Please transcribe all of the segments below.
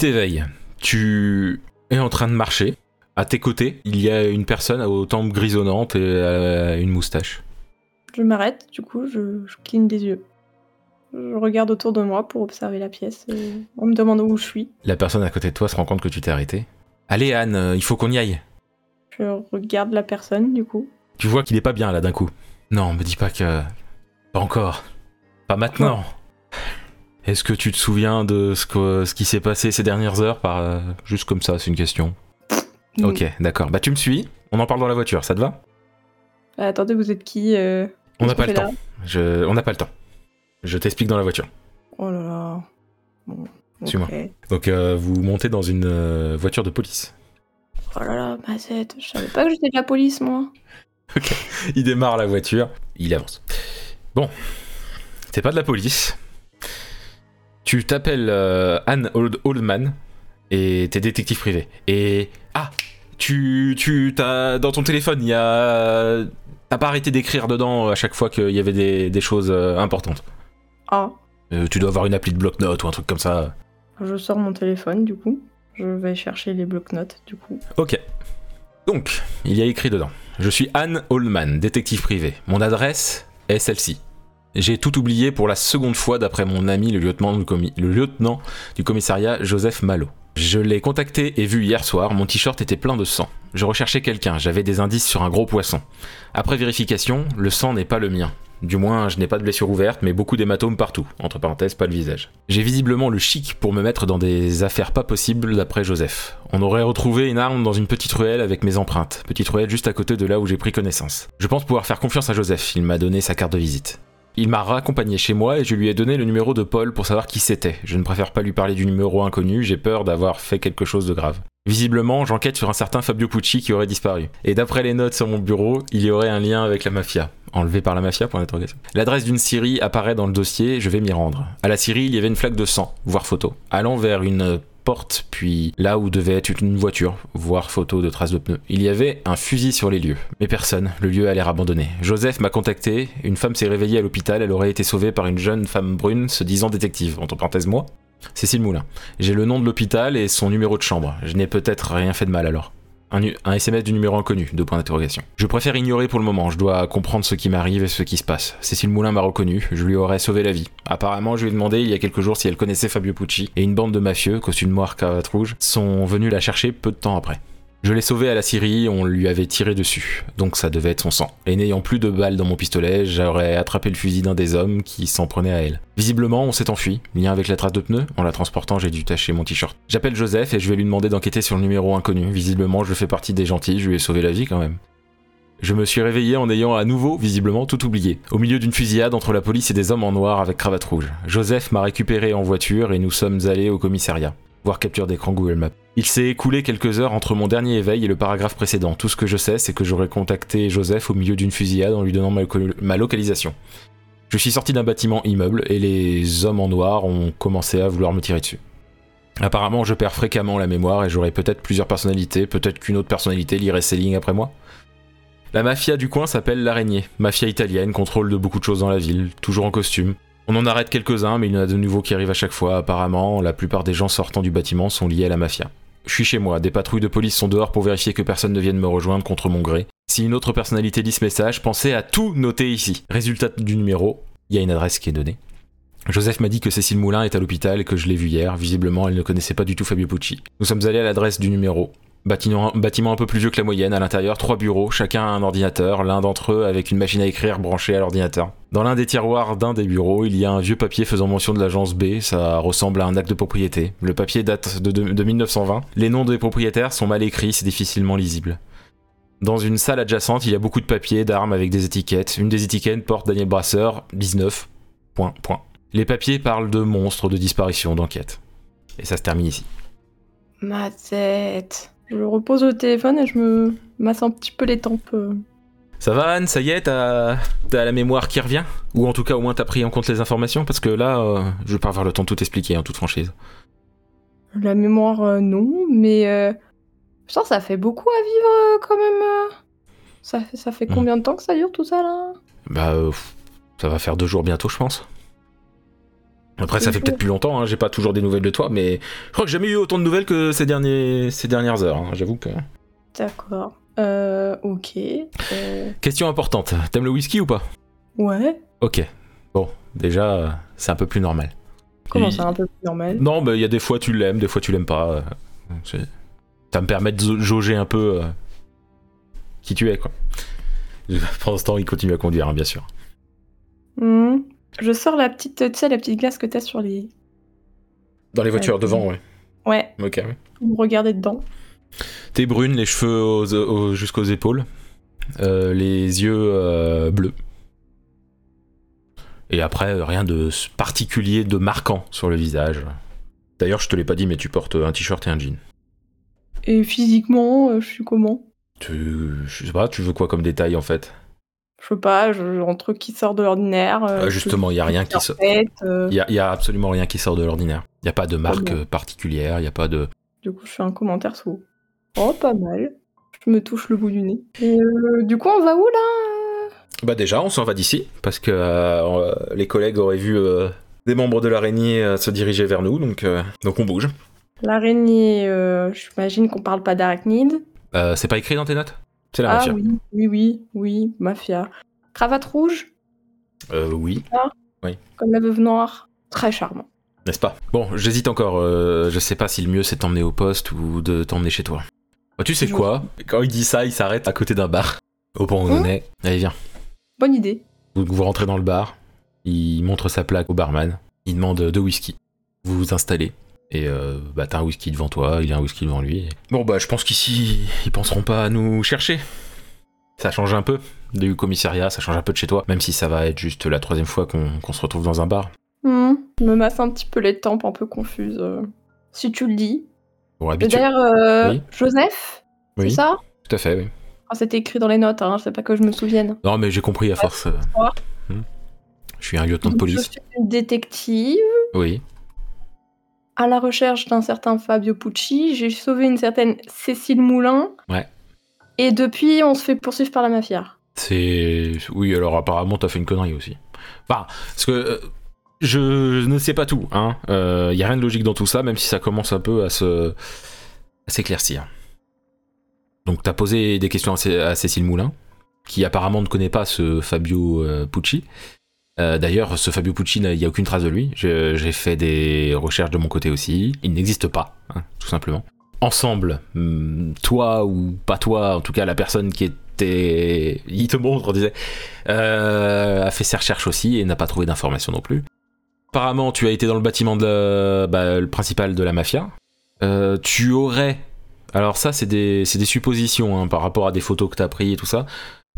Tu t'éveilles. Tu es en train de marcher. À tes côtés, il y a une personne aux tempes grisonnantes et à une moustache. Je m'arrête, du coup, je, je cligne des yeux. Je regarde autour de moi pour observer la pièce. Et on me demande où je suis. La personne à côté de toi se rend compte que tu t'es arrêté. Allez Anne, euh, il faut qu'on y aille. Je regarde la personne, du coup. Tu vois qu'il est pas bien là d'un coup. Non, me dis pas que. Pas encore. Pas maintenant. Est-ce que tu te souviens de ce, que- ce qui s'est passé ces dernières heures par euh, juste comme ça, c'est une question. Ok, d'accord. Bah tu me suis. On en parle dans la voiture, ça te va? Euh, attendez, vous êtes qui euh, On n'a pas le temps. Je... On n'a pas le temps. Je t'explique dans la voiture. Oh là là. Bon, Suis-moi. ok. Donc euh, vous montez dans une voiture de police. Oh là là, Mazette, je savais pas que j'étais de la police, moi. Il démarre la voiture, il avance. Bon, t'es pas de la police. Tu t'appelles euh, Anne Old Oldman et t'es détective privé. Et ah, tu tu t'as dans ton téléphone il y a t'as pas arrêté d'écrire dedans à chaque fois qu'il y avait des, des choses euh, importantes. Ah, Euh, tu dois avoir une appli de bloc-notes ou un truc comme ça. je sors mon téléphone, du coup. Je vais chercher les blocs-notes, du coup. Ok. Donc, il y a écrit dedans. Je suis Anne Oldman, détective privé. Mon adresse est celle-ci. J'ai tout oublié pour la seconde fois d'après mon ami le lieutenant, du commissariat Joseph Malo. Je l'ai contacté et vu hier soir, mon t-shirt était plein de sang. Je recherchais quelqu'un, j'avais des indices sur un gros poisson. Après vérification, le sang n'est pas le mien. Du moins, je n'ai pas de blessure ouverte, mais beaucoup d'hématomes partout. Entre parenthèses, pas le visage. J'ai visiblement le chic pour me mettre dans des affaires pas possibles d'après Joseph. On aurait retrouvé une arme dans une petite ruelle avec mes empreintes. Petite ruelle juste à côté de là où j'ai pris connaissance. Je pense pouvoir faire confiance à Joseph, il m'a donné sa carte de visite. Il m'a raccompagné chez moi et je lui ai donné le numéro de Paul pour savoir qui c'était. Je ne préfère pas lui parler du numéro inconnu, j'ai peur d'avoir fait quelque chose de grave. Visiblement, j'enquête sur un certain Fabio Pucci qui aurait disparu. Et d'après les notes sur mon bureau, il y aurait un lien avec la mafia. Enlevé par la mafia pour l'interrogation. L'adresse d'une scierie apparaît dans le dossier, je vais m'y rendre. À la scierie, il y avait une flaque de sang, voire photo. Allant vers une porte, puis là où devait être une voiture, voire photo de traces de pneus. Il y avait un fusil sur les lieux, mais personne, le lieu a l'air abandonné. Joseph m'a contacté, une femme s'est réveillée à l'hôpital, elle aurait été sauvée par une jeune femme brune se disant détective, entre parenthèses moi. Cécile Moulin. J'ai le nom de l'hôpital et son numéro de chambre. Je n'ai peut-être rien fait de mal alors. Un, SMS du numéro inconnu, deux points d'interrogation. Je préfère ignorer pour le moment, je dois comprendre ce qui m'arrive et ce qui se passe. Cécile Moulin m'a reconnu, je lui aurais sauvé la vie. Apparemment, je lui ai demandé il y a quelques jours si elle connaissait Fabio Pucci, et une bande de mafieux, costume noir, cravate rouge, sont venus la chercher peu de temps après. Je l'ai sauvé à la Syrie, on lui avait tiré dessus, donc ça devait être son sang. Et n'ayant plus de balles dans mon pistolet, j'aurais attrapé le fusil d'un des hommes qui s'en prenait à elle. Visiblement, on s'est enfui, lien avec la trace de pneu, en la transportant j'ai dû tacher mon t-shirt. J'appelle Joseph et je vais lui demander d'enquêter sur le numéro inconnu, visiblement je fais partie des gentils, je lui ai sauvé la vie quand même. Je me suis réveillé en ayant à nouveau, visiblement, tout oublié. Au milieu d'une fusillade entre la police et des hommes en noir avec cravate rouge. Joseph m'a récupéré en voiture et nous sommes allés au commissariat. Voir capture d'écran Google Maps. Il s'est écoulé quelques heures entre mon dernier éveil et le paragraphe précédent. Tout ce que je sais, c'est que j'aurais contacté Joseph au milieu d'une fusillade en lui donnant ma localisation. Je suis sorti d'un bâtiment immeuble et les hommes en noir ont commencé à vouloir me tirer dessus. Apparemment, je perds fréquemment la mémoire et j'aurai peut-être plusieurs personnalités, peut-être qu'une autre personnalité lirait ces lignes après moi. La mafia du coin s'appelle l'araignée, mafia italienne, contrôle de beaucoup de choses dans la ville, toujours en costume. On en arrête quelques-uns, mais il y en a de nouveaux qui arrivent à chaque fois. Apparemment, la plupart des gens sortant du bâtiment sont liés à la mafia. Je suis chez moi, des patrouilles de police sont dehors pour vérifier que personne ne vienne me rejoindre contre mon gré. Si une autre personnalité lit ce message, pensez à tout noter ici. Résultat du numéro, il y a une adresse qui est donnée. Joseph m'a dit que Cécile Moulin est à l'hôpital et que je l'ai vue hier. Visiblement, elle ne connaissait pas du tout Fabio Pucci. Nous sommes allés à l'adresse du numéro. Bâtiment, un peu plus vieux que la moyenne, à l'intérieur trois bureaux, chacun a un ordinateur, l'un d'entre eux avec une machine à écrire branchée à l'ordinateur. Dans l'un des tiroirs d'un des bureaux, il y a un vieux papier faisant mention de l'agence B, ça ressemble à un acte de propriété. Le papier date de, de- de 1920, les noms des propriétaires sont mal écrits, c'est difficilement lisible. Dans une salle adjacente, il y a beaucoup de papiers, d'armes avec des étiquettes. Une des étiquettes porte Daniel Brasseur, 19. Point, point. Les papiers parlent de monstres, de disparition, d'enquête. Et ça se termine ici. Ma tête. Je repose le téléphone et je me masse un petit peu les tempes. euh. Ça va Anne, ça y est, t'as la mémoire qui revient? Ou en tout cas au moins t'as pris en compte les informations? Parce que là, euh, je vais pas avoir le temps de tout expliquer en toute franchise. La mémoire, euh, non, mais. Euh... Putain, ça fait beaucoup à vivre quand même. Ça, fait- ça fait Hmm. combien de temps que ça dure tout ça là? Bah, ça va faire deux jours bientôt je pense. Après, ça fait peut-être plus longtemps, hein, j'ai pas toujours des nouvelles de toi, mais je crois que j'ai jamais eu autant de nouvelles que ces, derniers, ces dernières heures, hein, j'avoue que... D'accord. Euh, ok. Euh, Question importante, t'aimes le whisky ou pas? Ouais. Ok. Bon, déjà, c'est un peu plus normal. Comment Il- ça, un peu plus normal? Non, mais il y a des fois tu l'aimes, des fois tu l'aimes pas. euh, Ça me permet de jauger un peu euh, qui tu es, quoi. Pendant ce temps, il continue à conduire, hein, bien sûr. Hmm. Je sors la petite, tu sais, la petite glace que t'as sur les. Dans les voitures Ouais. devant, ouais. Ouais, Ok, ouais. vous regardez dedans. T'es brune, les cheveux aux- aux- jusqu'aux épaules, euh, les yeux euh, bleus. Et après, rien de s- particulier, de marquant sur le visage. D'ailleurs, je te l'ai pas dit, mais tu portes un t-shirt et un jean. Et physiquement, euh, je suis comment? Tu, je sais pas, tu veux quoi comme détail en fait? Je sais pas, je, un truc qui sort de l'ordinaire. euh, Euh, Justement, il y a rien qui sort. euh, Il y, a- il y a absolument rien qui sort de l'ordinaire. Il y a pas de marque particulière, il y a pas de. Du coup, je fais un commentaire sous. Oh, pas mal. Je me touche le bout du nez. Et, euh, du coup, on va où là? Bah déjà, on s'en va d'ici parce que euh, les collègues auraient vu des membres de l'araignée se diriger vers nous, donc euh, donc on bouge. L'araignée, j'imagine qu'on parle pas d'arachnide. C'est pas écrit dans tes notes? C'est la Ah mafia. oui, oui, oui, oui, mafia. Cravate rouge, Euh, oui, comme la veuve noire. Très charmant. n'est-ce pas? Bon, j'hésite encore. euh, je sais pas si le mieux c'est de t'emmener au poste ou de t'emmener chez toi. Bah, tu sais quoi? Quand il dit ça, il s'arrête à côté d'un bar. Au point où on Hein? est. Allez, viens. Bonne idée. Vous, vous rentrez dans le bar, il montre sa plaque au barman, il demande deux whisky. Vous vous installez. Et euh, bah t'as un whisky devant toi, il a un whisky devant lui. Bon bah je pense qu'ici ils penseront pas à nous chercher. Ça change un peu du commissariat, ça change un peu de chez toi, même si ça va être juste la troisième fois qu'on qu'on se retrouve dans un bar. Hmm, Je me masse un petit peu les tempes un peu confuses. euh, Si tu le dis. Bon. D'ailleurs, euh, Oui. Joseph, Oui, c'est ça? Tout à fait, oui. Ah, C'était écrit dans les notes, hein, c'est pas que je me souvienne. Non mais j'ai compris à force. euh, hmm. Je suis un lieutenant de police. Je suis une détective Oui. À la recherche d'un certain Fabio Pucci. J'ai sauvé une certaine Cécile Moulin. Ouais. Et depuis, on se fait poursuivre par la mafia. C'est. Oui, alors apparemment, t'as fait une connerie aussi. Enfin, parce que. euh, je ne sais pas tout, hein. Il y a rien de logique dans tout ça, même si ça commence un peu à se. à s'éclaircir. Donc, t'as posé des questions à, Cé- à Cécile Moulin, qui apparemment ne connaît pas ce Fabio euh, Pucci. Euh, D'ailleurs, ce Fabio Pucci, il n'y a aucune trace de lui. J'ai fait des recherches de mon côté aussi. Il n'existe pas, hein, tout simplement. Ensemble, hum, toi ou pas toi, en tout cas la personne qui était... Il te montre, on disait, euh, a fait ses recherches aussi et n'a pas trouvé d'informations non plus. Apparemment, tu as été dans le bâtiment de la- bah, principal de la mafia. Euh, tu aurais... Alors ça, c'est des, suppositions hein, par rapport à des photos que tu as prises et tout ça.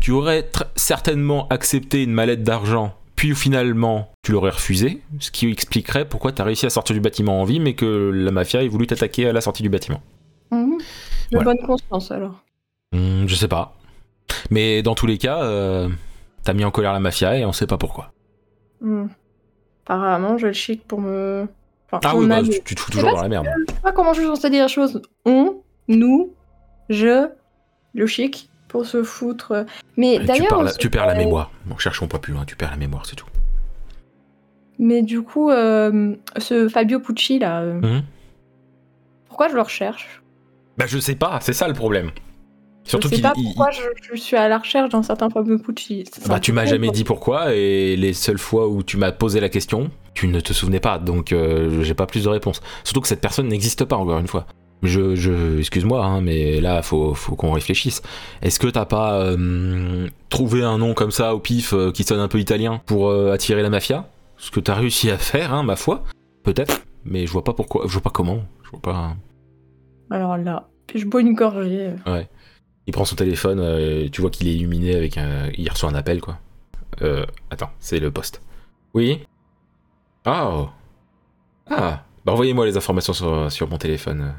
Tu aurais certainement accepté une mallette d'argent, puis finalement, tu l'aurais refusé, ce qui expliquerait pourquoi tu as réussi à sortir du bâtiment en vie, mais que la mafia ait voulu t'attaquer à la sortie du bâtiment. Mhm. De bonne conscience alors. Hmm, je sais pas. Mais dans tous les cas, euh, t'as mis en colère la mafia et on sait pas pourquoi. Hmm. Apparemment, je le chic pour me. Enfin, Ah oui, a bah, tu, tu te fous toujours dans la merde. Je sais pas comment je suis censée dire les choses. On, nous, je, le chic, pour se foutre. Mais d'ailleurs. tu perds la mémoire. Bon, cherchons pas plus loin, tu perds la mémoire, c'est tout. Mais du coup, euh, ce Fabio Pucci là, euh, Mhm. pourquoi je le recherche? Bah je sais pas, c'est ça le problème. Surtout Je sais qu'il pas il- pourquoi je, je suis à la recherche d'un certain Fabio Pucci. Bah, tu m'as jamais dit pourquoi et les seules fois où tu m'as posé la question, tu ne te souvenais pas, donc euh, j'ai pas plus de réponse. Surtout que cette personne n'existe pas encore une fois. Je, je excuse-moi, hein, mais là faut, faut qu'on réfléchisse. Est-ce que t'as pas euh, trouvé un nom comme ça au pif euh, qui sonne un peu italien pour euh, attirer la mafia? Ce que t'as réussi à faire, hein, ma foi, peut-être, mais je vois pas pourquoi, je vois pas comment, je vois pas. Alors là, puis je bois une gorgée. Ouais. Il prend son téléphone, tu vois qu'il est illuminé avec un. Il reçoit un appel, quoi. Euh. Attends, c'est le poste. Oui Ah Ah Bah envoyez-moi les informations sur, sur mon téléphone.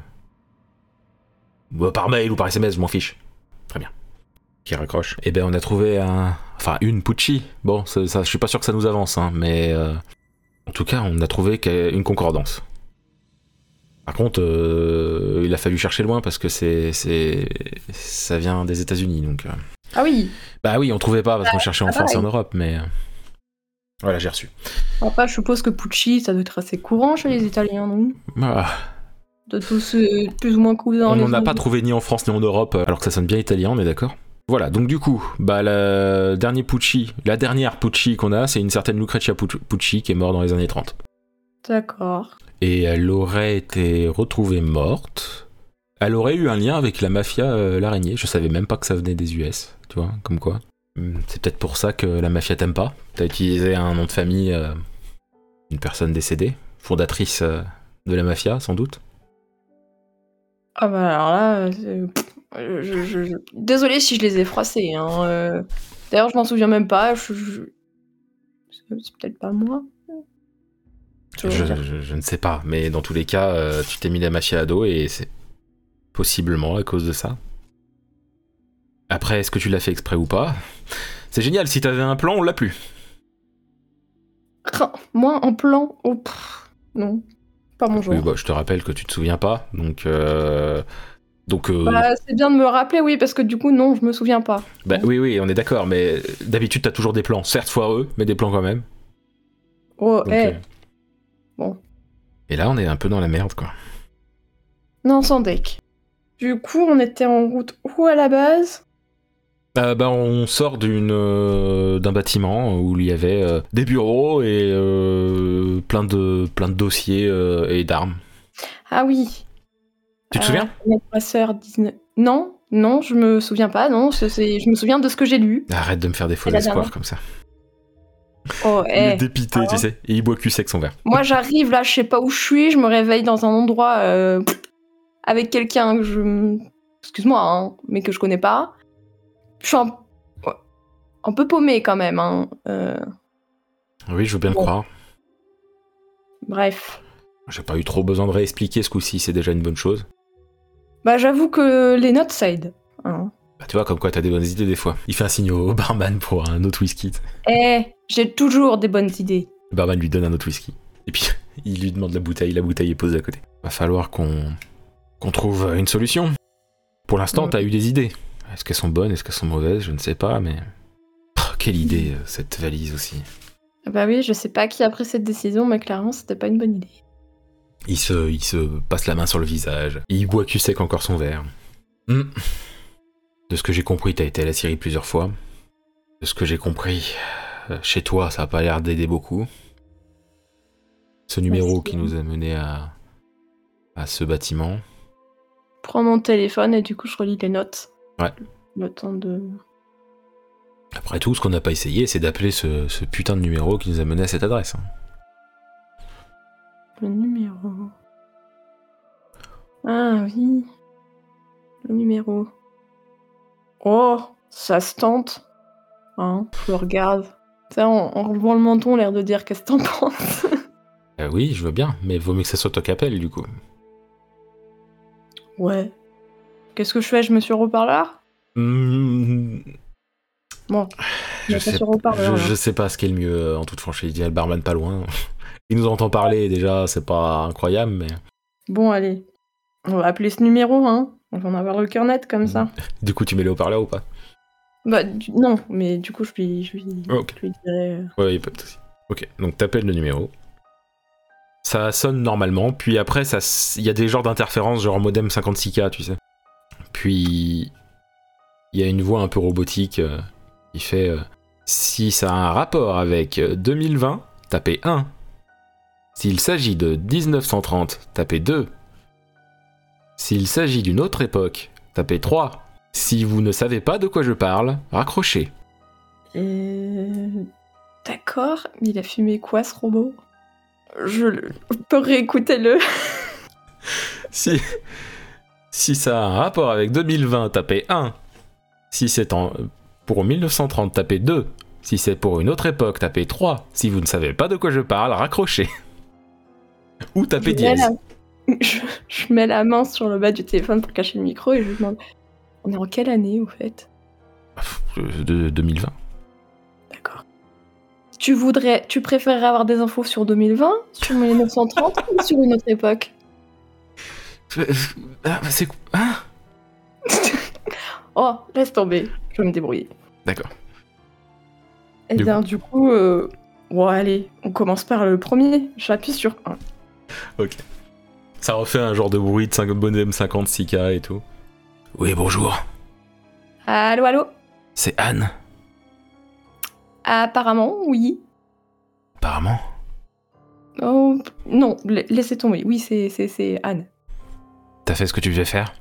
Bah, par mail ou par SMS, je m'en fiche. Très bien. Qui raccroche. Eh ben on a trouvé un. Enfin, une Pucci. Bon, ça, ça- je suis pas sûr que ça nous avance, hein, mais. euh, En tout cas, on a trouvé une concordance. Par contre, euh, il a fallu chercher loin parce que c'est, c'est, ça vient des États-Unis, donc. euh. Ah oui, Bah oui, on trouvait pas parce qu'on cherchait en ah, France et en. Europe, mais. Voilà, j'ai reçu. Après, je suppose que Pucci, ça doit être assez courant chez les Italiens, non? Ah, De tous euh, plus ou moins cousins. on n'en a pas trouvé ni en France ni en Europe, alors que ça sonne bien italien, on est d'accord Voilà, donc du coup, bah, la, dernier Pucci, la dernière Pucci qu'on a, c'est une certaine Lucrezia Puc- Pucci qui est morte dans les années 30. autres. D'accord. Et elle aurait été retrouvée morte. Elle aurait eu un lien avec la mafia, euh, l'araignée. Je savais même pas que ça venait des US, tu vois, comme quoi. Hmm, C'est peut-être pour ça que la mafia t'aime pas. T'as utilisé un nom de famille, euh, une personne décédée, fondatrice euh, de la mafia, sans doute. Ah bah alors là, c'est- je, je, je- désolée si je les ai froissés. Hein. euh. D'ailleurs, je m'en souviens même pas. Je, je- C'est c'est peut-être pas moi. Je, Je veux dire. je- je ne sais pas, mais dans tous les cas, euh, tu t'es mis la mafia à dos et c'est possiblement à cause de ça. Après, est-ce que tu l'as fait exprès ou pas? C'est génial, si t'avais un plan, on l'a plus. Moi, en plan, oh, non, pas mon genre. Oui, bah, je te rappelle que tu te souviens pas, donc... euh, Donc, euh, Bah, c'est bien de me rappeler, oui, parce que du coup, non, je me souviens pas. bah, oui, oui, on est d'accord, mais d'habitude, t'as toujours des plans, certes foireux, mais des plans quand même. Oh, Donc, eh, euh, bon. Et là, on est un peu dans la merde, quoi. non, sans deck. Du coup, on était en route où à la base? Euh, bah, on sort d'une euh, d'un bâtiment où il y avait euh, des bureaux et euh, plein de plein de dossiers et d'armes. Ah oui. Tu te souviens? Ma sœur 19. Non, non, je me souviens pas, non, je me souviens de ce que j'ai lu. Arrête de me faire des faux espoirs comme ça. Oh, Il est eh. dépité, Ah. tu sais, et il boit cul sec son verre. Moi, j'arrive là, je sais pas où je suis, je me réveille dans un endroit avec quelqu'un que je. Excuse-moi, hein, mais que je connais pas. Je suis un, peu paumée quand même. Hein. euh, Oui, je veux bien le croire. bref. J'ai pas eu trop besoin de réexpliquer ce coup-ci, c'est déjà une bonne chose. Bah, j'avoue que les notes, ça aide. hein. Bah, tu vois, comme quoi t'as des bonnes idées des fois. Il fait un signe au barman pour un autre whisky. Eh, j'ai toujours des bonnes idées. Le barman lui donne un autre whisky. Et puis, il lui demande la bouteille, la bouteille est posée à côté. Va falloir qu'on qu'on trouve une solution. Pour l'instant, Mm. t'as eu des idées. Est-ce qu'elles sont bonnes, est-ce qu'elles sont mauvaises, je ne sais pas, mais... Oh, quelle idée, euh, cette valise aussi. Bah oui, je sais pas qui a pris cette décision, mais clairement, c'était pas une bonne idée. Il se, il se passe la main sur le visage. Il boit cul sec encore son verre. Hmm. De ce que j'ai compris, t'as été à la Syrie plusieurs fois. De ce que j'ai compris, euh, chez toi, ça a pas l'air d'aider beaucoup. Ce numéro Merci. qui nous a mené à, à ce bâtiment. Je prends mon téléphone et du coup, je relis les notes. Ouais. Le temps de. Après tout, ce qu'on n'a pas essayé, c'est d'appeler ce, ce putain de numéro qui nous a mené à cette adresse. hein. Le numéro. Ah oui. Le numéro. Oh, ça se tente. Hein, je le regarde. Sais, en, en relevant le menton, l'air de dire qu'est-ce que t'en penses. Euh, oui, je veux bien, mais vaut mieux que ça soit toi qui appelle, du coup. ouais. Qu'est-ce que je fais? Je me suis reparleur Hmm, Bon. je, sais, je, je sais pas ce qui est le mieux, euh, en toute franchise. Il y a le barman pas loin. Il nous entend parler, déjà, c'est pas incroyable, mais... Bon, allez. On va appeler ce numéro, hein. On va en avoir le cœur net comme ça. Du coup, tu mets le haut-parleur ou pas? Bah, du- non, mais du coup, je lui, je lui, Ok. je lui dirai. euh, Ouais, y a pas de souci. Ok, donc t'appelles le numéro. Ça sonne normalement, puis après, ça, il y a des genres d'interférences, genre modem 56K, tu sais. Puis, il y a une voix un peu robotique euh, qui fait euh, Si ça a un rapport avec euh, 2020, tapez 1. S'il s'agit de 1930, tapez 2. S'il s'agit d'une autre époque, tapez 3. Si vous ne savez pas de quoi je parle, raccrochez. Euh, D'accord, mais il a fumé quoi ce robot? Je le- je peux réécouter le. Si, si ça a un rapport avec 2020, tapez 1. Si c'est en, pour 1930, tapez 2. Si c'est pour une autre époque, tapez 3. Si vous ne savez pas de quoi je parle, raccrochez. Ou tapez je, dièse. la... je, je mets la main sur le bas du téléphone pour cacher le micro et je lui demande On est en quelle année au fait? Euh, De 2020. D'accord. Tu voudrais, tu préférerais avoir des infos sur 2020, sur 1930 ou sur une autre époque? Ah, c'est ah, Oh, laisse tomber, je vais me débrouiller. D'accord. Et Du bien, du coup, euh, Bon, allez, on commence par le premier. J'appuie sur 1. Ok. Ça refait un genre de bruit de 5 bonhomme 56K et tout. Oui, bonjour. Allô, allô C'est Anne. Apparemment, oui. Apparemment. Oh, non, la- laissez tomber. Oui, c'est, c'est, c'est Anne. T'as fait ce que tu devais faire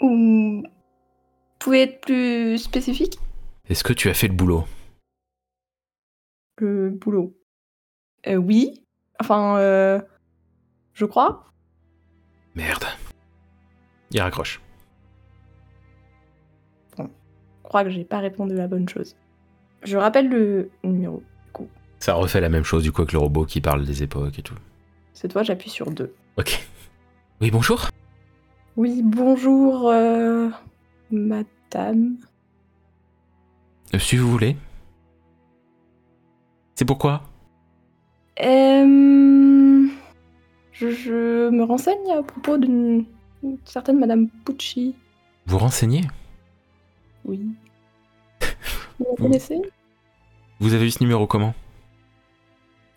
Ou... Vous pouvez être plus spécifique Est-ce que tu as fait le boulot Le boulot. Euh, oui. Enfin, euh, je crois. Merde. Il raccroche. Je crois que j'ai pas répondu à la bonne chose. Je rappelle le numéro. Ça refait la même chose du coup avec le robot qui parle des époques et tout. C'est toi, j'appuie sur 2. Ok. Oui, bonjour. Oui, bonjour, euh, madame. Euh, Si vous voulez. C'est pourquoi? Euh, je, je me renseigne à propos d'une une certaine madame Pucci. Vous renseignez? Oui. Vous la connaissez? Vous avez eu ce numéro comment?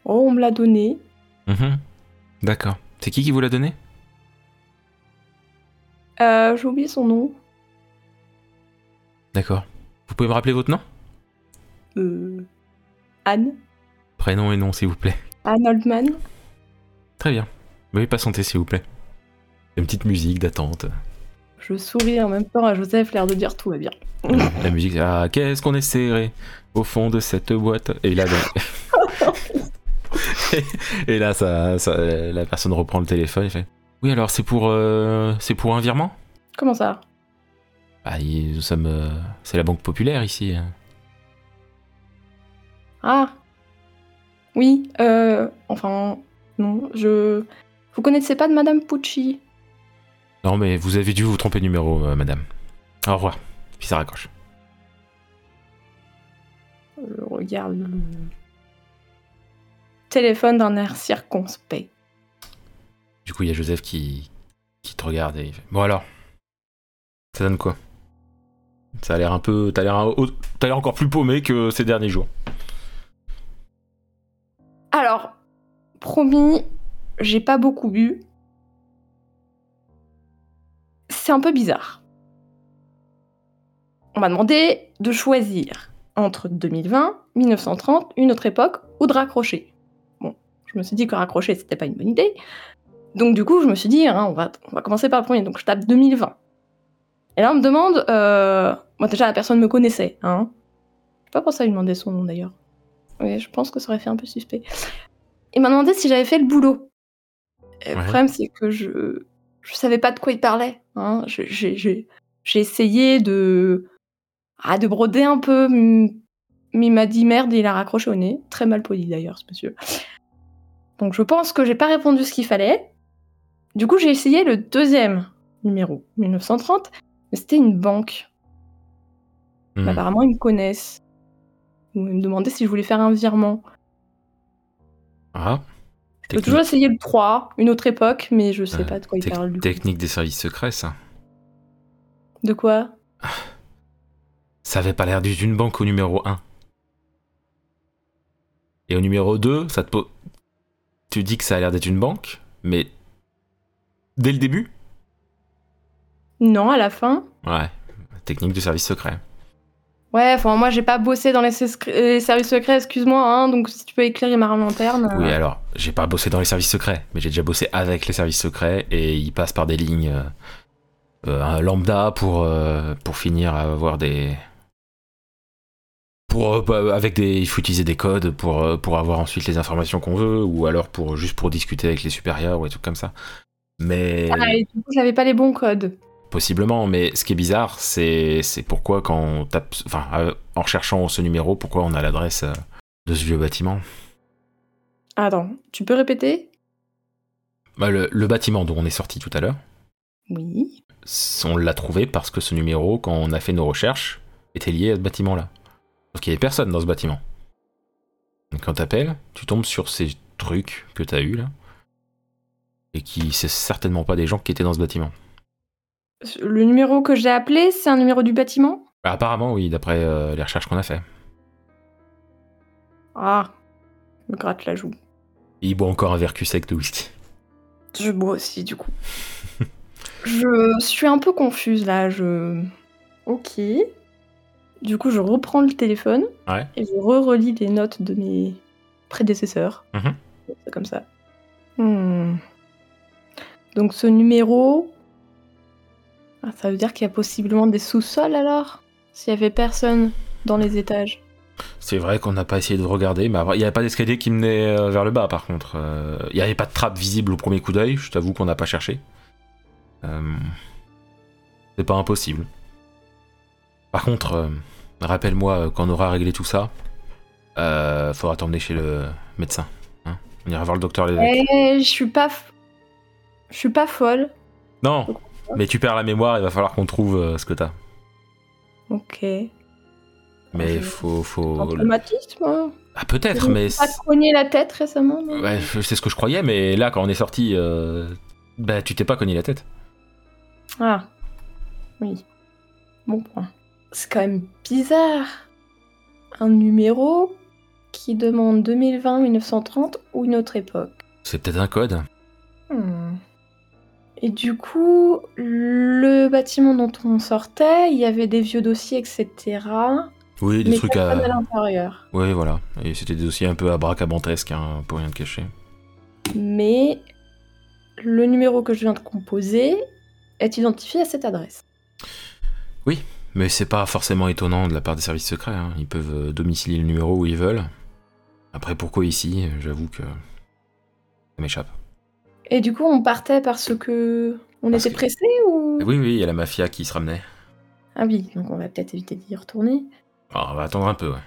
Oh, on me l'a donné. Mhm. D'accord. C'est qui qui vous l'a donné? Euh, j'ai oublié son nom. D'accord. Vous pouvez me rappeler votre nom? Euh, Anne. Prénom et nom, s'il vous plaît. Anne Oldman. Très bien. Veuillez patienter, s'il vous plaît. Une petite musique d'attente. Je souris en même temps à Joseph, l'air de dire tout va bien. La musique, ah, qu'est-ce qu'on est serré au fond de cette boîte. Et là, ben- et là, ça, ça- la personne reprend le téléphone et fait. Oui, alors c'est pour, euh, c'est pour un virement? Comment ça? Ah, il- nous sommes, euh, c'est la banque populaire ici. Ah Oui, euh, enfin, non, je... Vous connaissez pas de madame Pucci? Non, mais vous avez dû vous tromper de numéro, euh, madame. Au revoir. Puis ça raccroche. Je regarde le téléphone d'un air circonspect. Du coup, il y a Joseph qui, te regarde et il fait Bon alors, ça donne quoi? Ça a l'air un peu. T'as l'air, l'air encore plus paumé que ces derniers jours. Alors, promis, j'ai pas beaucoup bu. C'est un peu bizarre. On m'a demandé de choisir entre 2020, 1930, une autre époque ou de raccrocher. Bon, je me suis dit que raccrocher c'était pas une bonne idée. Donc du coup, je me suis dit, hein, on, va, on va commencer par le premier. Donc je tape 2020. Et là, on me demande. Euh... Moi, déjà, la personne me connaissait. Hein. Pas pensé à lui demander son nom d'ailleurs. Oui, je pense que ça aurait fait un peu suspect. Il m'a demandé si j'avais fait le boulot. Et Le problème, c'est que je je savais pas de quoi il parlait. Hein. J'ai essayé de ah, de broder un peu, mais il m'a dit merde et il a raccroché au nez. Très mal poli d'ailleurs, ce monsieur. Donc je pense que j'ai pas répondu ce qu'il fallait. Du coup, j'ai essayé le deuxième numéro, 1930, mais c'était une banque. Hmm. Apparemment, ils me connaissent. Ils me demandaient si je voulais faire un virement. Ah. Je peux toujours essayer le 3, une autre époque, mais je sais Euh, pas de quoi il parle. Technique des services secrets, ça. De quoi? Ça avait pas l'air d'une banque au numéro 1. Et au numéro 2, ça te po- Tu dis que ça a l'air d'être une banque, mais. Dès le début? Non, à la fin. Ouais. Technique de service secret. Ouais, enfin moi j'ai pas bossé dans les, services secrets, excuse-moi, hein, donc si tu peux éclairer ma lanterne. euh, Oui, alors, j'ai pas bossé dans les services secrets, mais j'ai déjà bossé avec les services secrets et ils passent par des lignes euh, euh, un lambda pour, euh, pour finir à avoir des. Pour, bah, avec des. Il faut utiliser des codes pour, pour avoir ensuite les informations qu'on veut, ou alors pour juste pour discuter avec les supérieurs ou des trucs comme ça. Mais. Ah, et du coup j'avais pas les bons codes. Possiblement, mais ce qui est bizarre, c'est c'est pourquoi quand on tape. Enfin, euh, en recherchant ce numéro, pourquoi on a l'adresse euh, de ce vieux bâtiment? Attends, tu peux répéter? Bah, le, le bâtiment dont on est sorti tout à l'heure. Oui. on l'a trouvé parce que ce numéro, quand on a fait nos recherches, était lié à ce bâtiment-là. Sauf qu'il n'y avait personne dans ce bâtiment. Donc quand t'appelles, tu tombes sur ces trucs que t'as eu là, et qui c'est certainement pas des gens qui étaient dans ce bâtiment. Le numéro que j'ai appelé, c'est un numéro du bâtiment? Bah, apparemment oui, d'après euh, les recherches qu'on a fait. Ah. me gratte la joue. Il boit encore un verre cul sec de whisky. Je bois aussi, du coup. je suis un peu confuse là. Je. Ok. Du coup, je reprends le téléphone Ouais. et je re-relis les notes de mes prédécesseurs. Mhm. C'est comme ça. Hmm. Donc, ce numéro. Ah, ça veut dire qu'il y a possiblement des sous-sols alors S'il y avait personne dans les étages. C'est vrai qu'on n'a pas essayé de regarder, mais il n'y avait pas d'escalier qui menait euh, vers le bas par contre. Euh, Il n'y avait pas de trappe visible au premier coup d'œil, je t'avoue qu'on n'a pas cherché. Euh, C'est pas impossible. Par contre, euh, rappelle-moi quand on aura réglé tout ça, faudra t'emmener chez le médecin. hein. on ira voir le docteur Lévesque. Eh, je suis pas. Je suis pas folle. Non, mais tu perds la mémoire, il va falloir qu'on trouve euh, ce que t'as. Ok. Mais Je- faut. Un faut... traumatisme hein Ah, peut-être, mais. Pas cogné la tête récemment Ouais, c'est ce que je croyais, mais là, quand on est sorti, euh, bah, tu t'es pas cogné la tête. Ah. Oui. Bon point. C'est quand même bizarre. Un numéro qui demande 2020-1930 ou une autre époque. C'est peut-être un code. Hmm. Et du coup, le bâtiment dont on sortait, il y avait des vieux dossiers, etc. Oui, des mais trucs à à. l'intérieur. Oui, voilà. Et c'était des dossiers un peu abracabantesques, hein, pour rien te cacher. Mais le numéro que je viens de composer est identifié à cette adresse. Mais c'est pas forcément étonnant de la part des services secrets. hein. Ils peuvent euh, domicilier le numéro où ils veulent. Après, pourquoi ici? J'avoue que. Ça m'échappe. Et du coup, on partait parce que on Parce était que- pressé ou? Oui, oui, il y a la mafia qui se ramenait. Ah oui, donc on va peut-être éviter d'y retourner. Alors, on va attendre un peu, ouais.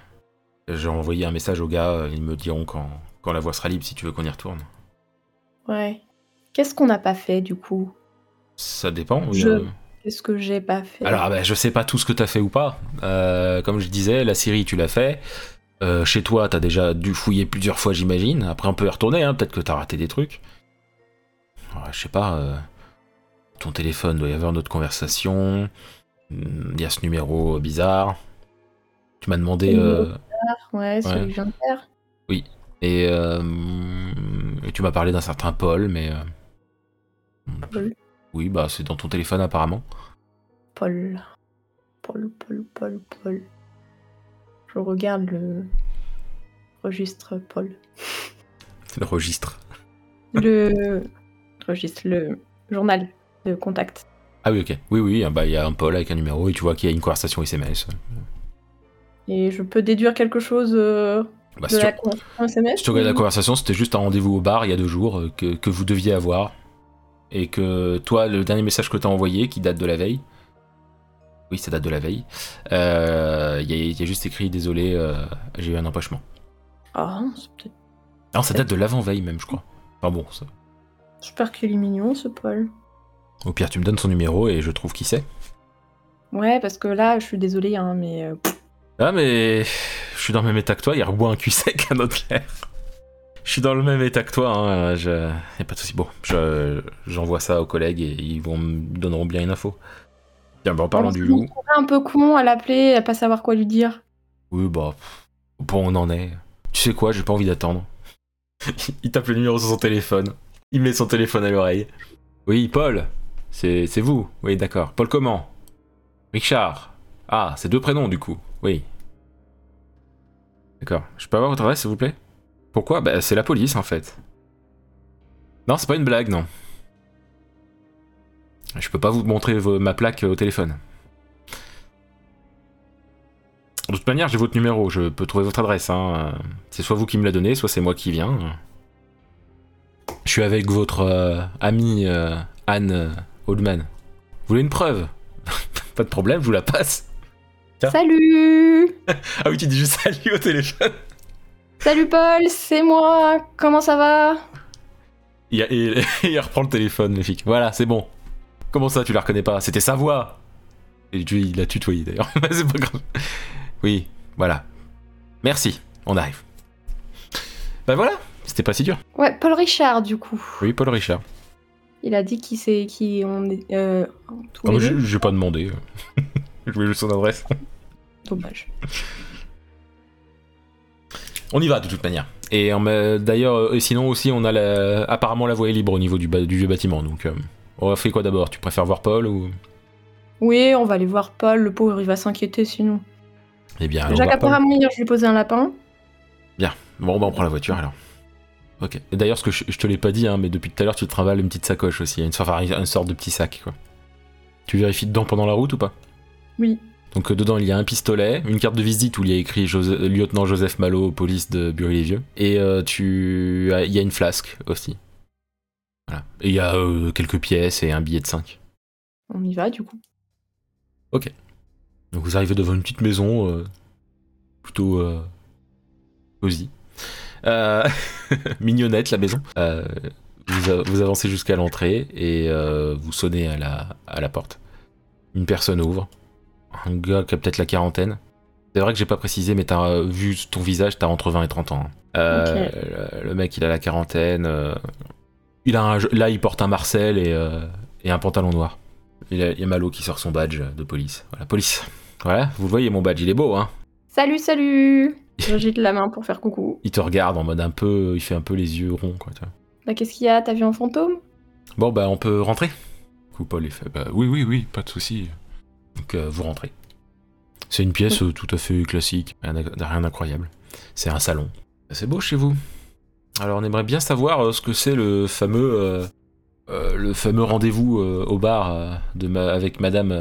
J'ai envoyé un message aux gars, euh, ils me diront quand, quand la voie sera libre si tu veux qu'on y retourne. Ouais. Qu'est-ce qu'on n'a pas fait du coup? Ça dépend. oui, Je- euh. Qu'est-ce que j'ai pas fait? Alors, bah, je sais pas tout ce que t'as fait ou pas. Euh, comme je disais, la Syrie, tu l'as fait. Euh, chez toi, t'as déjà dû fouiller plusieurs fois, j'imagine. Après, on peut y retourner, hein. peut-être que t'as raté des trucs. Je sais pas. euh, Ton téléphone doit y avoir notre conversation. Hmm, Il y a ce numéro bizarre. Tu m'as demandé. Euh, Ouais, celui ouais. que je viens de faire. et, euh, et tu m'as parlé d'un certain Paul, mais. Paul. Oui, bah, c'est dans ton téléphone apparemment. Paul. Paul, Paul, Paul, Paul. Je regarde le registre Paul. Le registre. Le registre, le journal de contact. Ah oui, ok. Oui, oui, bah, il y a un Paul avec un numéro et tu vois qu'il y a une conversation SMS. Et je peux déduire quelque chose euh, Bah, de si, tu, la conversation SMS si tu regardes la conversation, c'était juste un rendez-vous au bar il y a deux jours euh, que, que vous deviez avoir. Et que toi, le dernier message que t'as envoyé, qui date de la veille. Oui, ça date de la veille. euh, Il y, a- il y a juste écrit Désolé, euh, j'ai eu un empêchement. Ah, c'est peut-être. Non, ça date de l'avant-veille même, je crois. Enfin bon, ça- J'espère qu'il est mignon ce Paul. au pire, tu me donnes son numéro et je trouve qui c'est. Ouais, parce que là, je suis désolée, hein, mais euh, Ah, mais je suis dans le même état que toi, il reboit un cul sec à notre clair. Je suis dans le même état que toi, hein, je... y a pas de soucis. Bon, je- j'envoie ça aux collègues et ils vont me donneront bien une info. Tiens, bah en parlant du loup, un peu con à l'appeler, à pas savoir quoi lui dire. oui, bah, pff, où on en est. Tu sais quoi, j'ai pas envie d'attendre. il tape le numéro sur son téléphone, il met son téléphone à l'oreille. Oui, Paul, c'est vous, oui, d'accord. Paul comment? Richard. Ah, c'est deux prénoms du coup, oui. D'accord. Je peux avoir votre adresse s'il vous plaît? Pourquoi? Bah c'est la police en fait. Non, c'est pas une blague, non. Je peux pas vous montrer ma plaque au téléphone. De toute manière, j'ai votre numéro, je peux trouver votre adresse. hein. Euh, C'est soit vous qui me la donnez, soit c'est moi qui viens. Je suis avec votre euh, amie euh, Anne euh, Oldman. Vous voulez une preuve? Pas de problème, je vous la passe. Tiens. Salut Ah oui, tu dis juste salut au téléphone. Salut Paul, c'est moi, comment ça va? Il, reprend le téléphone, le flic. Voilà, c'est bon. Comment ça, tu la reconnais pas? C'était sa voix. Et tu, il l'a tutoyé d'ailleurs. C'est pas grave. Oui, voilà. Merci, on arrive. Bah voilà, c'était pas si dur. Ouais, Paul Richard du coup. Oui, Paul Richard. Il a dit qui c'est qui on est. Euh, Ah, j'ai pas demandé. Je voulais juste son adresse. Dommage. On y va de toute manière. Et d'ailleurs, euh, sinon aussi, on a la- apparemment la voie est libre au niveau du, vieux bâtiment. Donc, euh, on fait quoi d'abord? Tu préfères voir Paul ou? Oui, on va aller voir Paul, le pauvre, il va s'inquiéter sinon. Eh bien, Paul. qu'apparemment, hier, je lui ai posé un lapin. Bon, bah on prend la voiture alors. Ok. Et d'ailleurs, ce que je, je te l'ai pas dit, hein, mais depuis tout à l'heure, tu te travailles une petite sacoche aussi, une sorte, une sorte de petit sac, quoi. Tu vérifies dedans pendant la route ou pas? Oui. Donc euh, dedans, il y a un pistolet, une carte de visite où il y a écrit Jose- lieutenant Joseph Malo, police de Bury-les-Vieux, et euh, tu, il y a une flasque aussi. Voilà. Et il y a euh, quelques pièces et un billet de 5. On y va du coup. Donc vous arrivez devant une petite maison, euh, plutôt euh, cosy. Euh, mignonnette la maison. Euh, vous, avancez jusqu'à l'entrée et euh, vous sonnez à la, à la porte. Une personne ouvre. Un gars qui a peut-être la quarantaine. C'est vrai que j'ai pas précisé, mais t'as euh, vu ton visage, t'as entre 20 et 30 ans. hein. Le, le mec, il a la quarantaine. euh, il a un, là, il porte un Marcel et, euh, et un pantalon noir. Il y, a, il y a Malo qui sort son badge de police. Voilà, police. Voilà, vous le voyez, mon badge, il est beau, hein. Salut, salut J'agite la main pour faire coucou. Il te regarde en mode un peu. Il fait un peu les yeux ronds, quoi. Bah, qu'est-ce qu'il y a? T'as vu un fantôme? Bon, bah, on peut rentrer. Coup, Paul, il fait Bah, oui, oui, oui, pas de souci. Donc, euh, vous rentrez. C'est une pièce euh, tout à fait classique, rien d'inc- rien d'incroyable. C'est un salon. C'est beau chez vous. Alors, on aimerait bien savoir euh, ce que c'est le fameux. euh, euh, le fameux rendez-vous au bar de ma- avec madame.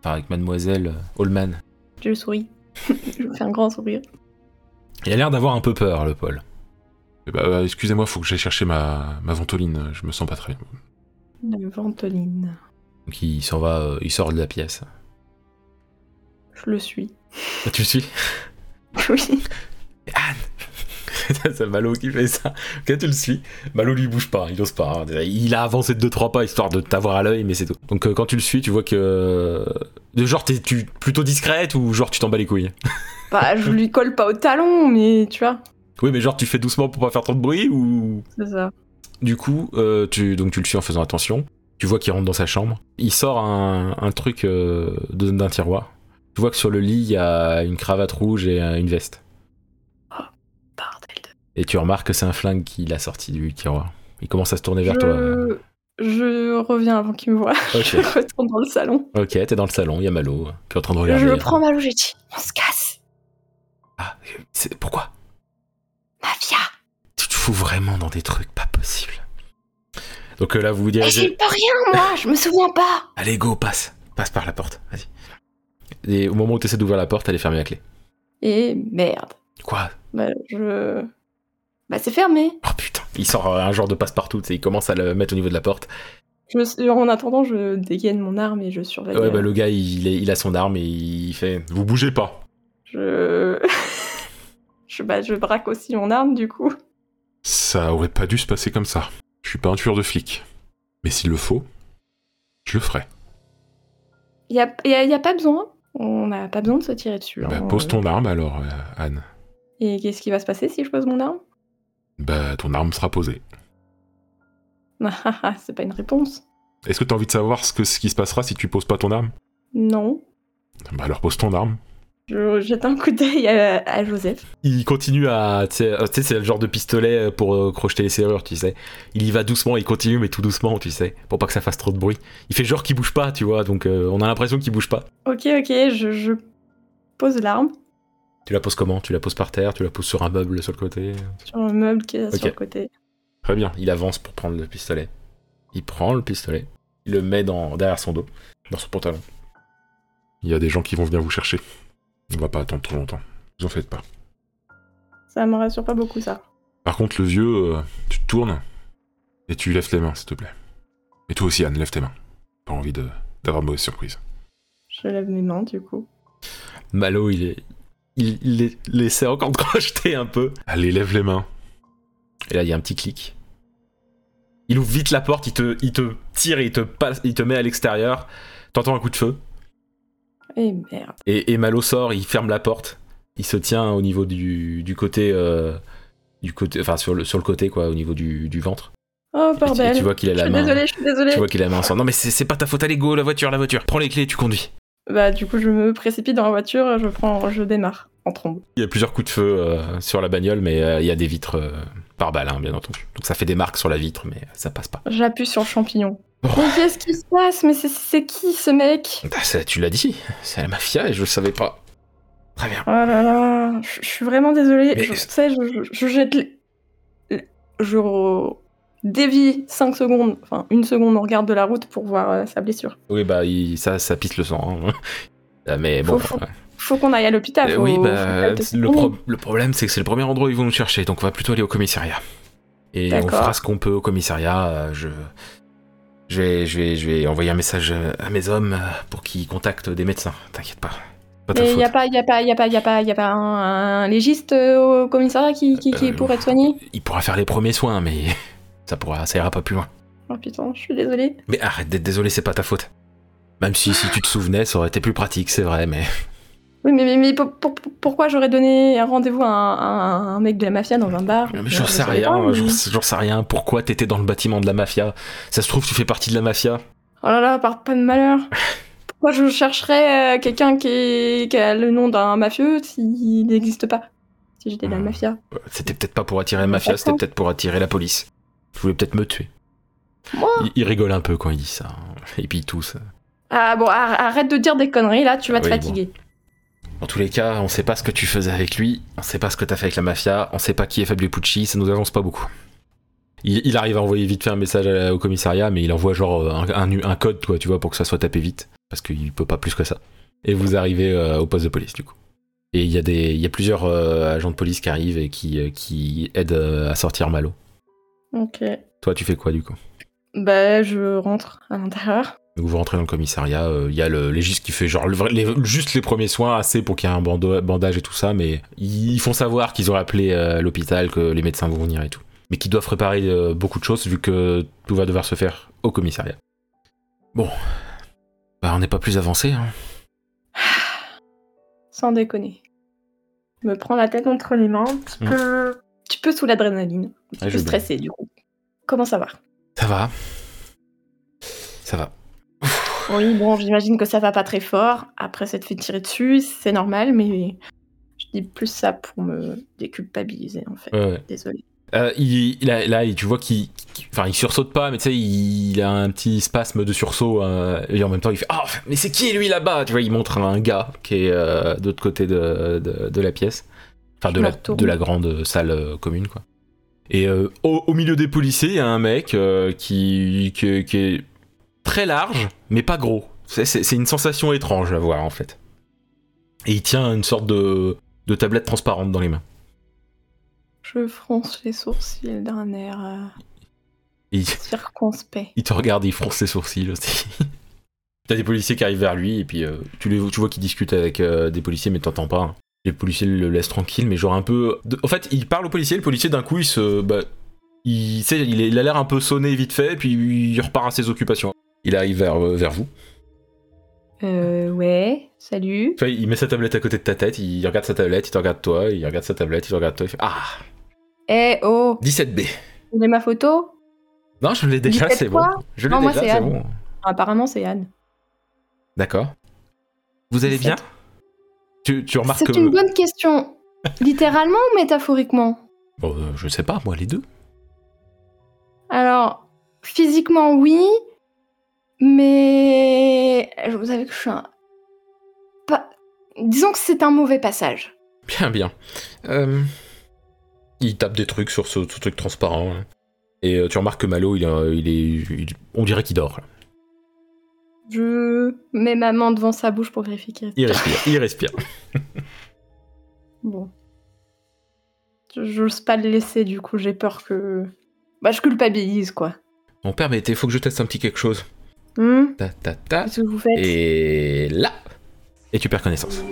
Enfin, avec mademoiselle Holman. Je souris. je fais un grand sourire. Il a l'air d'avoir un peu peur, le Paul. Eh bah, euh, excusez-moi, faut que j'aille chercher ma, ma ventoline, je me sens pas très bien. La ventoline. Donc, il s'en va, euh, il sort de la pièce. Je le suis. Ah, Tu le suis Oui. c'est Malo qui fait ça. Quand tu le suis, Malo lui bouge pas, il ose pas. hein. Il a avancé de 2-3 pas histoire de t'avoir à l'œil, mais c'est tout. Donc euh, quand tu le suis, tu vois que. De genre, t'es tu, plutôt discrète ou genre tu t'en bats les couilles? Bah, je lui colle pas au talon, mais tu vois. Oui, mais genre tu fais doucement pour pas faire trop de bruit ou? C'est ça. Du coup, euh, tu, donc tu le suis en faisant attention. Tu vois qu'il rentre dans sa chambre. Il sort un, un truc euh, d'un tiroir. Tu vois que sur le lit, il y a une cravate rouge et euh, une veste. Et tu remarques que c'est un flingue qu'il a sorti du tiroir. Il commence à se tourner vers toi. Je... reviens avant qu'il me voie. Ok, Je retourne dans le salon. ok, t'es dans le salon, il y a Malo euh, qui est en train de regarder. Je le prends ma logette. On se casse. Ah, c'est- pourquoi? Mafia. Tu te fous vraiment dans des trucs pas possibles. Donc euh, là, vous vous Mais j'y dirigez. peux rien, moi. Je me souviens pas. Allez, go, passe. Passe par la porte, vas-y. Et au moment où tu essaies d'ouvrir la porte, elle est fermée à clé. Et merde. Quoi? Bah, je. Bah, c'est fermé. Oh putain. Il sort euh, un genre de passe-partout, tu sais, il commence à le mettre au niveau de la porte. Je me suis- En attendant, je dégaine mon arme et je surveille. Ouais, euh, bah le gars, il, est- il a son arme et il fait. Vous bougez pas Je. je, bah, je braque aussi mon arme, du coup. Ça aurait pas dû se passer comme ça. Je suis pas un tueur de flic. Mais s'il le faut, je le ferai. Y a, y a- y a pas besoin. On n'a pas besoin de se tirer dessus. Bah, hein. pose ton arme alors, euh, Anne. Et qu'est-ce qui va se passer si je pose mon arme? Bah, ton arme sera posée. Ah, C'est pas une réponse. Est-ce que t'as envie de savoir ce, que, ce qui se passera si tu poses pas ton arme? Non. Bah alors pose ton arme. Je jette un coup d'œil à, à Joseph. Il continue à. Tu sais, euh, tu sais, c'est le genre de pistolet pour euh, crocheter les serrures, tu sais. Il y va doucement, il continue, mais tout doucement, tu sais, pour pas que ça fasse trop de bruit. Il fait genre qu'il bouge pas, tu vois, donc euh, on a l'impression qu'il bouge pas. Ok, ok, je, je pose l'arme Tu la poses comment? Tu la poses par terre? Tu la poses sur un meuble sur le côté? Sur un meuble qui est sur le côté. Très bien. Il avance pour prendre le pistolet. Il prend le pistolet, il le met dans, derrière son dos, dans son pantalon. Il y a des gens qui vont venir vous chercher. On va pas attendre trop longtemps. Vous en faites pas. Ça me rassure pas beaucoup, ça. Par contre, le vieux, euh, tu te tournes et tu lèves tes mains, s'il te plaît. Et toi aussi, Anne, lève tes mains. Pas envie de- d'avoir de mauvaises surprises. Je lève mes mains, du coup. Malo, il est. Il, il essaie encore crocheter un peu. Allez, lève les mains. Et là, il y a un petit clic. Il ouvre vite la porte, il te, il te tire et il te, passe, il te met à l'extérieur. T'entends un coup de feu. Et merde. Et, et Malo sort, il ferme la porte. Il se tient au niveau du, du côté. euh, du côté enfin, sur le, sur le côté, quoi, au niveau du, du ventre. Oh, Et tu, bordel. et tu vois qu'il a je la suis main. je suis désolée. Tu vois qu'il a la main ensemble. Non, mais c'est c'est pas ta faute, allez, go, la voiture, la voiture. Prends les clés, tu conduis. Bah, du coup, je me précipite dans la voiture, je prends, je démarre. en trombe. Il y a plusieurs coups de feu euh, sur la bagnole, mais euh, il y a des vitres euh, par balle, hein, bien entendu. Donc ça fait des marques sur la vitre, mais ça passe pas. J'appuie sur le champignon. Oh. Mais qu'est-ce qui se passe? Mais c'est- c'est qui ce mec? Bah, ça, tu l'as dit, c'est la mafia et je le savais pas. Très bien. Oh là là, je suis vraiment désolée. Mais- Je sais, je, je- je jette. les- Je re- dévie 5 secondes, enfin une seconde au regard de la route pour voir euh, sa blessure. Oui, bah, il- ça, ça pisse le sang. hein. Ah, mais bon. Faut- faut- qu'on aille à l'hôpital. Euh, oui, bah, le, soigne. pro- le problème, c'est que c'est le premier endroit où ils vont nous chercher, donc on va plutôt aller au commissariat. Et on fera ce qu'on peut au commissariat. euh, Je, je, vais, je, vais, je vais envoyer un message à mes hommes pour qu'ils contactent des médecins. T'inquiète pas. Pas ta Mais faute. y a pas, y a pas, y a pas, y a pas, y a pas un, un légiste au commissariat qui, qui, qui Euh, pourrait te soigner? Il pourra faire les premiers soins, mais ça, pourra, ça ira pas plus loin. Oh putain, je suis désolée. Mais arrête d'être désolé, c'est pas ta faute. Même si, si tu te souvenais, ça aurait été plus pratique, c'est vrai, mais. Oui, mais, mais, mais pour- pour- pourquoi j'aurais donné un rendez-vous à un, à un mec de la mafia dans un bar? J'en je sais rien, mais- j'en sais rien. Pourquoi t'étais dans le bâtiment de la mafia? Ça se trouve, tu fais partie de la mafia Oh là là, par pas de malheur. Pourquoi je chercherais euh, quelqu'un qui, qui a le nom d'un mafieux s'il n'existe pas? Si j'étais de la Hmm. mafia. C'était peut-être pas pour attirer la mafia, c'était peut-être pour attirer la police. Tu voulais peut-être me tuer. Moi Il, il rigole un peu quand il dit ça. Et puis tous. Ah bon, ar- arrête de dire des conneries là, tu vas te Oui, bon. fatiguer. Dans tous les cas, on sait pas ce que tu faisais avec lui, on sait pas ce que t'as fait avec la mafia, on sait pas qui est Fabio Pucci, ça nous avance pas beaucoup. Il, il arrive à envoyer vite fait un message à- au commissariat, mais il envoie genre un, un- un code, toi, tu vois, pour que ça soit tapé vite. Parce qu'il peut pas plus que ça. Et vous arrivez euh, au poste de police, du coup. Et il y, a des- il y a plusieurs euh, agents de police qui arrivent et qui, euh, qui aident euh, à sortir Malo. Ok. Toi, tu fais quoi, du coup? Bah, je rentre à l'intérieur. Donc vous rentrez dans le commissariat, euh, il y a le légiste qui fait genre le vrai- les- juste les premiers soins, assez pour qu'il y ait un bando- bandage et tout ça, mais ils font savoir qu'ils ont appelé euh, l'hôpital, que les médecins vont venir et tout. Mais qu'ils doivent préparer euh, beaucoup de choses vu que tout va devoir se faire au commissariat. Bon, bah on n'est pas plus avancé. Hein. Sans déconner. Je me prends la tête entre les mains, un petit peu, petit peu sous l'adrénaline. Un petit je peu stressé du coup. Comment ça va Ça va. Ça va. Oui, bon, j'imagine que ça va pas très fort. Après s'être fait tirer dessus, c'est normal, mais je dis plus ça pour me déculpabiliser en fait. Ouais. Désolée. Euh, il, là, tu vois qu'il, enfin, il sursaute pas, mais tu sais, il, il a un petit spasme de sursaut euh, et en même temps, il fait ah, mais c'est qui lui là-bas? Tu vois, il montre un gars qui est euh, de l'autre côté de, de, de la pièce, enfin de la, retourne. de la grande salle euh, commune, quoi. Et euh, au, au milieu des policiers, il y a un mec euh, qui, qui, qui est très large, mais pas gros. C'est, une sensation étrange à voir en fait. Et il tient une sorte de, de tablette transparente dans les mains. Je fronce les sourcils d'un air euh, il- circonspect. Il te regarde, il fronce ses sourcils aussi. T'as des policiers qui arrivent vers lui et puis tu, les, tu vois qu'il discute avec des policiers mais t'entends pas. hein. Les policiers le laissent tranquille mais genre un peu... de- En fait, il parle au policier, le policier d'un coup il se... Bah, il, il, il a l'air un peu sonné vite fait puis il repart à ses occupations. Il arrive vers, euh, vers vous. Euh, ouais, salut. Vois, il met sa tablette à côté de ta tête, il regarde sa tablette, il te regarde toi, il regarde sa tablette, il te regarde toi, il fait Ah Eh oh, 17B. vous voulez ma photo? Non, je l'ai déjà, 17 c'est bon. Je l'ai déjà, c'est bon. Apparemment, c'est Anne. D'accord. Vous allez bien? 17. Tu, tu remarques C'est que... une bonne question. Littéralement ou métaphoriquement? Bon, euh, je sais pas, moi, les deux. Alors, physiquement, oui, mais vous savez que je suis un. Pas... Disons que c'est un mauvais passage. Bien, bien. Euh, Il tape des trucs sur ce, ce truc transparent. là. Et euh, tu remarques que Malo, il, est- il est. il- on dirait qu'il dort. là. Je mets ma main devant sa bouche pour vérifier qu'il Il respire, il respire. Bon. Je- J'ose pas le laisser, du coup, j'ai peur que. Bah, je culpabilise, quoi. Mon père, mais il faut que je teste un petit quelque chose. Hmm Ta ta ta. Qu'est-ce que vous faites? Et là Et tu perds connaissance?